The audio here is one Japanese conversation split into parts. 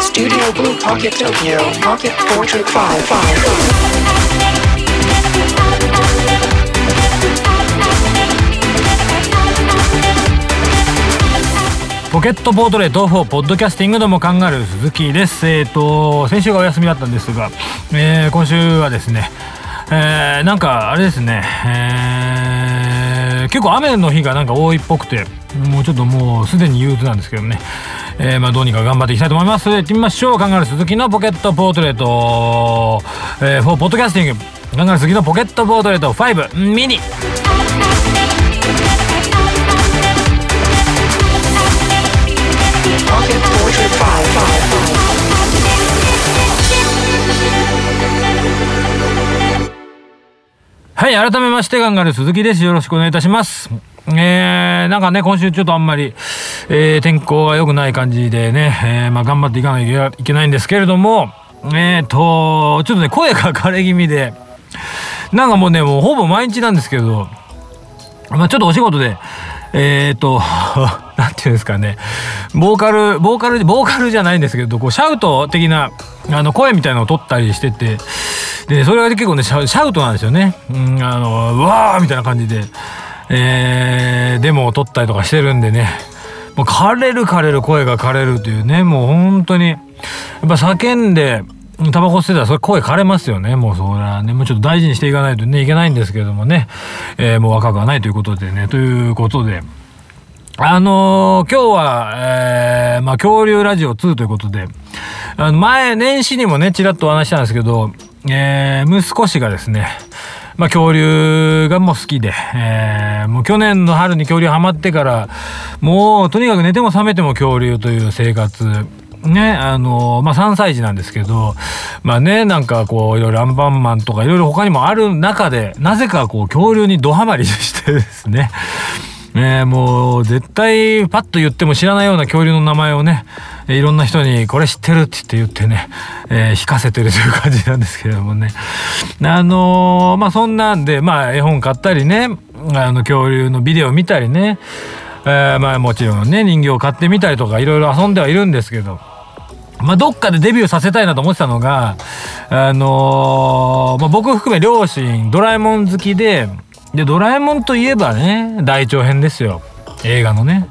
Studio Blue Pocket Tokyo Pocket Portrait 5ポケットポートレート4ポッドキャスティングどもカンガルー鈴木です。えっ、と先週がお休みだったんですが、えー今週はですねえーなんかあれですねえー結構雨の日がなんか多いっぽくてもうちょっともうすでに憂鬱なんですけどね。えーまあどうにか頑張っていきたいと思います。行ってみましょう。カンガルー鈴木のポケットポートレート、えー、4ポッドキャスティング。カンガルー鈴木のポケットポートレート。5ミニ。はい、改めまして、ガンガル鈴木です。よろしくお願いいたします。えー、なんかね、今週ちょっとあんまり、えー、天候が良くない感じでね、えー、まあ頑張っていかなきゃいけないんですけれども、えーと、ちょっとね、声が枯れ気味で、なんかもうね、もうほぼ毎日なんですけど、まあちょっとお仕事で、えーと、なんていうんですかね、ボーカル、ボーカル、ボーカルじゃないんですけど、こう、シャウト的な、あの、声みたいなのを取ったりしてて、で、それが結構ね、シャシャウトなんですよね。うん、あの、うわーみたいな感じで、えー、デモを取ったりとかしてるんでね、もう枯れる枯れる声が枯れるというね、もう本当に、やっぱ叫んで、タバコ吸ってたらそれ声枯れますよね。もうそれはね、もうちょっと大事にしていかないとね、いけないんですけどもね、えーもう若くはないということでね、ということで、あのー今日は、えーまあ、恐竜ラジオ2ということで、あの、前、年始にもね、ちらっとお話ししたんですけど、えー息子氏がですね、まあ、恐竜がもう好きで、えーもう去年の春に恐竜ハマってから、もうとにかく寝ても覚めても恐竜という生活、ね、あのまあ、3歳児なんですけど、まあね、なんかこう、いろいろアンパンマンとかいろいろ他にもある中で、なぜかこう、恐竜にドハマりしてですね、ねもう絶対パッと言っても知らないような恐竜の名前をねいろんな人にこれ知ってるって言ってね、えー引かせてるという感じなんですけれどもねあのーまあそんなんでまあ絵本買ったりねあの恐竜のビデオ見たりね、えーまあもちろんね人形を買ってみたりとかいろいろ遊んではいるんですけどまあ、どっかでデビューさせたいなと思ってたのが、あのーまあ、僕含め両親、ドラえもん好きで、で、ドラえもんといえばね、大長編ですよ。映画のね。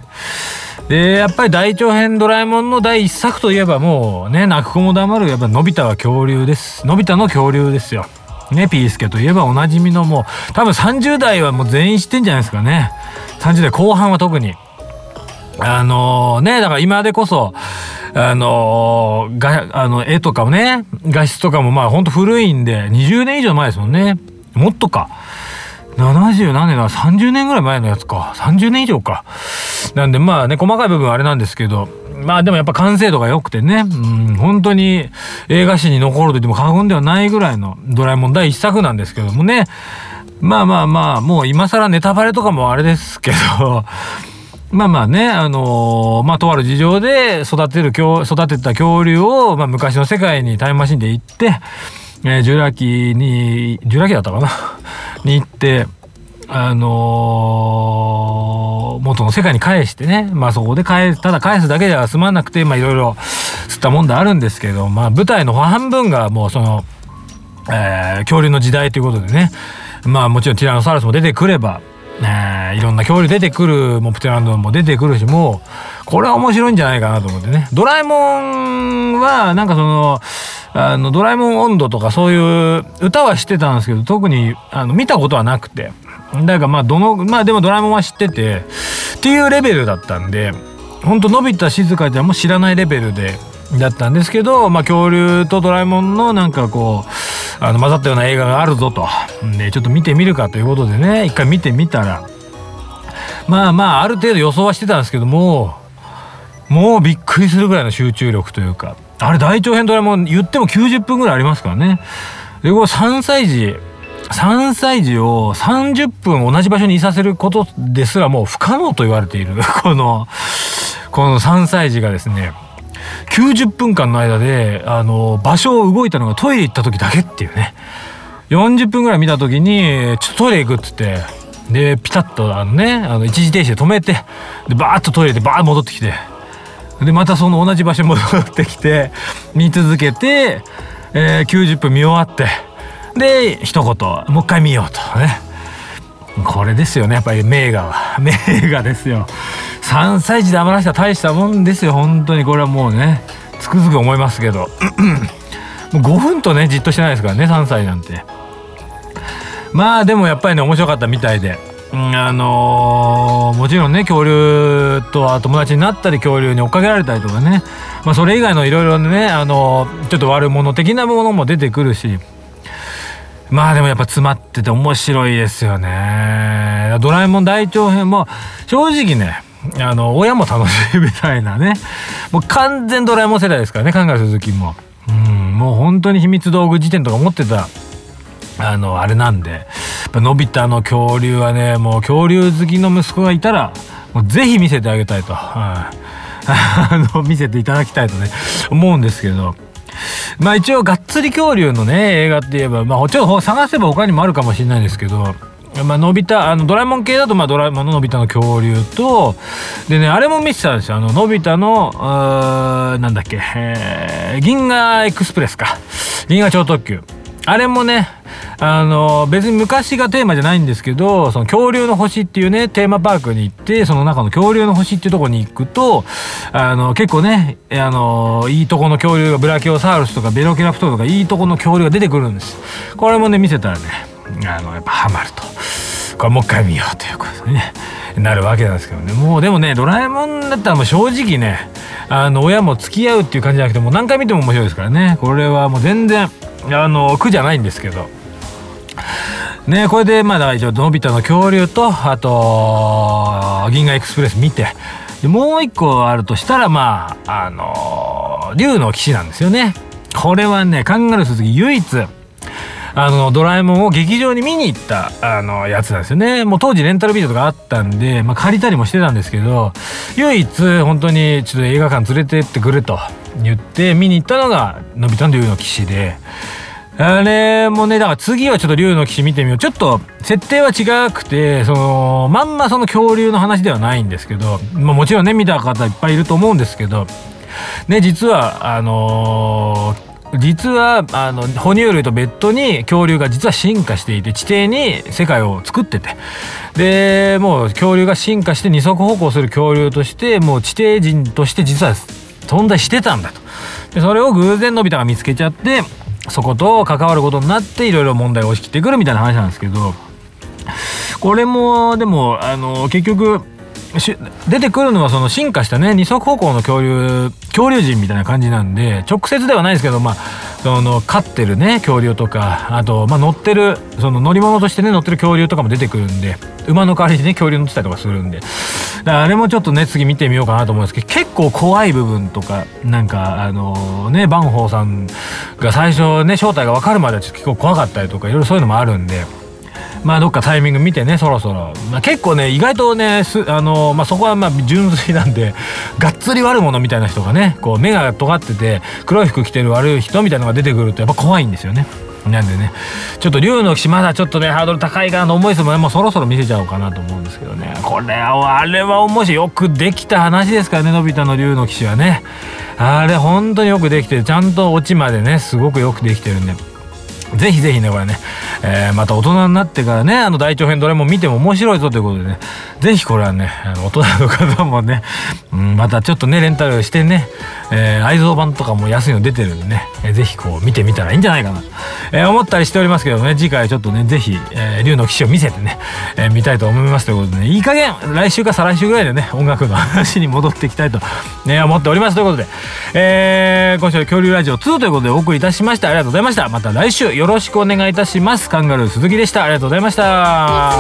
で、やっぱり大長編ドラえもんの第一作といえばもうね、泣く子も黙る、やっぱのび太は恐竜です。のび太の恐竜ですよ。ね、ピースケといえばおなじみのもう、多分30代はもう全員知ってんじゃないですかね。30代後半は特に。あのね、だから今でこそ、あのーが、あの、絵とかもね、画質とかもまあほんと古いんで、20年以上前ですもんね。もっとか。70何年だ ?30 年ぐらい前のやつか。30年以上か。なんでまあね、細かい部分はあれなんですけど、まあでもやっぱ完成度が良くてね、うん、本当に映画史に残ると言っても過言ではないぐらいのドラえもん第一作なんですけどもね。まあまあまあ、もう今更ネタバレとかもあれですけど、まあまあね、あのーまあとある事情で育てる、育てた恐竜を、まあ昔の世界にタイムマシンで行って、えージュラ紀に、ジュラ紀だったかなに行って、あのー元の世界に返してね、まあそこで返す、ただ返すだけでは済まなくて、まあいろいろ吸ったもんであるんですけど、まあ舞台の半分がもうその、えー恐竜の時代ということでねまあもちろんティラノサウルスも出てくれば、えいろんな恐竜出てくるモプテランドも出てくるしもうこれは面白いんじゃないかなと思ってね。ドラえもんはなんかそのあのドラえもん温度とかそういう歌は知ってたんですけど特にあの見たことはなくて。だからまあどのまあでもドラえもんは知っててっていうレベルだったんでほんとのび太静香ちゃんも知らないレベルでだったんですけど、まあ、恐竜とドラえもんのなんかこうあの混ざったような映画があるぞと。でちょっと見てみるかということでね一回見てみたら。まあまあある程度予想はしてたんですけどももうびっくりするぐらいの集中力というか。あれ大長編ドラえもん言っても90分ぐらいありますからね。でこれ3歳児3歳児を30分同じ場所にいさせることですらもう不可能と言われている。このこの3歳児がですね90分間の間であの場所を動いたのがトイレ行った時だけっていうね。40分ぐらい見た時にちょっとトイレ行くっつってでピタッとあのねあの一時停止で止めてでバーッとトイレでバーッ戻ってきてでまたその同じ場所に戻ってきて見続けて、えー、90分見終わってで一言もう一回見ようとね。これですよね。やっぱり名画は。名画ですよ。3歳児で余らした大したもんですよ。本当にこれはもうね。つくづく思いますけど。もう5分とねじっとしてないですからね3歳なんて。まあでもやっぱりね面白かったみたいで。あのー、もちろんね恐竜とは友達になったり恐竜に追っかけられたりとかね、まあ、それ以外のいろいろね、あのー、ちょっと悪者的なものも出てくるし。まあでもやっぱ詰まってて面白いですよね。ドラえもん大長編も正直ねあの親も楽しいみたいなね。もう完全ドラえもん世代ですからね考え鈴木も。うんもう本当に秘密道具辞典とか持ってたあのあれなんで。のび太の恐竜はねもう恐竜好きの息子がいたらもうぜひ見せてあげたいと、はい、あの見せていただきたいとね思うんですけど。まあ一応がっつり恐竜のね映画って言えばまあもちろん探せば他にもあるかもしれないんですけどまあ、のび太あのドラえもん系だと、まあ、ドラえもんののび太の恐竜とでねあれも見てたんですよ。あののび太のなんだっけ、えー、銀河エクスプレスか。銀河超特急。あれもねあの別に昔がテーマじゃないんですけどその恐竜の星っていうねテーマパークに行ってその中の恐竜の星っていうとこに行くとあの結構ねあのいいとこの恐竜がブラキオサウルスとかベロキラプトルとかいいとこの恐竜が出てくるんです。これもね見せたらねあのやっぱハマると。これもう一回見ようということでね。なるわけなんですけどね。もうでもねドラえもんだったらもう正直ねあの親も付き合うっていう感じじゃなくてもう何回見ても面白いですからね。これはもう全然あの苦じゃないんですけど。ねこれでまだ一応のび太の恐竜とあと銀河エクスプレス見て。でもう一個あるとしたらまああの竜の騎士なんですよね。これはねカンガルー鈴木唯一あのドラえもんを劇場に見に行ったあのやつなんですよねもう当時レンタルビデオとかあったんで、まあ、借りたりもしてたんですけど唯一本当にちょっと映画館連れてってくれと言って見に行ったのがのび太の竜の騎士で。あれもね、だから次はちょっと竜の騎士見てみよう。ちょっと設定は違くて、その、まんまその恐竜の話ではないんですけど、まあもちろんね、見た方いっぱいいると思うんですけど、ね、実は、あのー実はあの哺乳類と別途に恐竜が実は進化していて地底に世界を作ってて。でもう恐竜が進化して二足歩行する恐竜としてもう地底人として実は存在してたんだと。でそれを偶然のび太が見つけちゃってそこと関わることになっていろいろ問題を押し切ってくるみたいな話なんですけど。これもでもあの結局出てくるのはその進化したね二足歩行の恐竜恐竜人みたいな感じなんで直接ではないですけどまあその飼ってるね恐竜とかあと、まあ、乗ってるその乗り物としてね乗ってる恐竜とかも出てくるんで馬の代わりにね恐竜乗ってたりとかするんであれもちょっとね次見てみようかなと思うんですけど結構怖い部分とかなんかあのねバンホーさんが最初ね正体が分かるまではちょっと結構怖かったりとかいろいろそういうのもあるんで。まあどっかタイミング見てねそろそろ、まあ、結構ね意外とねあの、まあ、そこはまあ純粋なんでがっつり悪者みたいな人がねこう目が尖ってて黒い服着てる悪い人みたいなのが出てくるとやっぱ怖いんですよね。なんでねちょっと竜の騎士まだちょっとねハードル高いかなと思いつつももうそろそろ見せちゃおうかなと思うんですけどね。これはあれは面白い。よくできた話ですからねのび太の竜の騎士はね。あれ本当によくできてちゃんとオチまでねすごくよくできてるんで。ぜひぜひね、これね、えー、また大人になってからね、あの大長編どれも見ても面白いぞということでね、ぜひこれはね、あの大人の方もね、うん、またちょっとね、レンタルしてね、えー、愛蔵版とかも安いの出てるんでね、えー、ぜひこう見てみたらいいんじゃないかなと、えー、思ったりしておりますけどね、次回ちょっとね、ぜひ、えー、竜の騎士を見せてね、えー、見たいと思いますということでね、いい加減、来週か再来週ぐらいでね、音楽の話に戻っていきたいと、ね、思っておりますということで、えー、今週は恐竜ラジオ2ということでお送りいたしました。ありがとうございました。また来週よろしくお願いいたしますスカンガルー鈴木でした。ありがとうございました。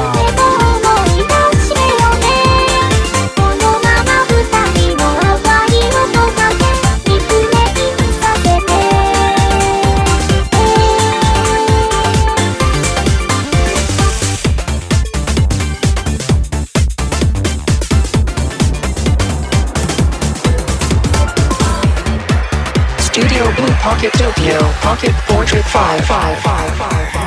ポケット Tokyo Pocket Portrait 555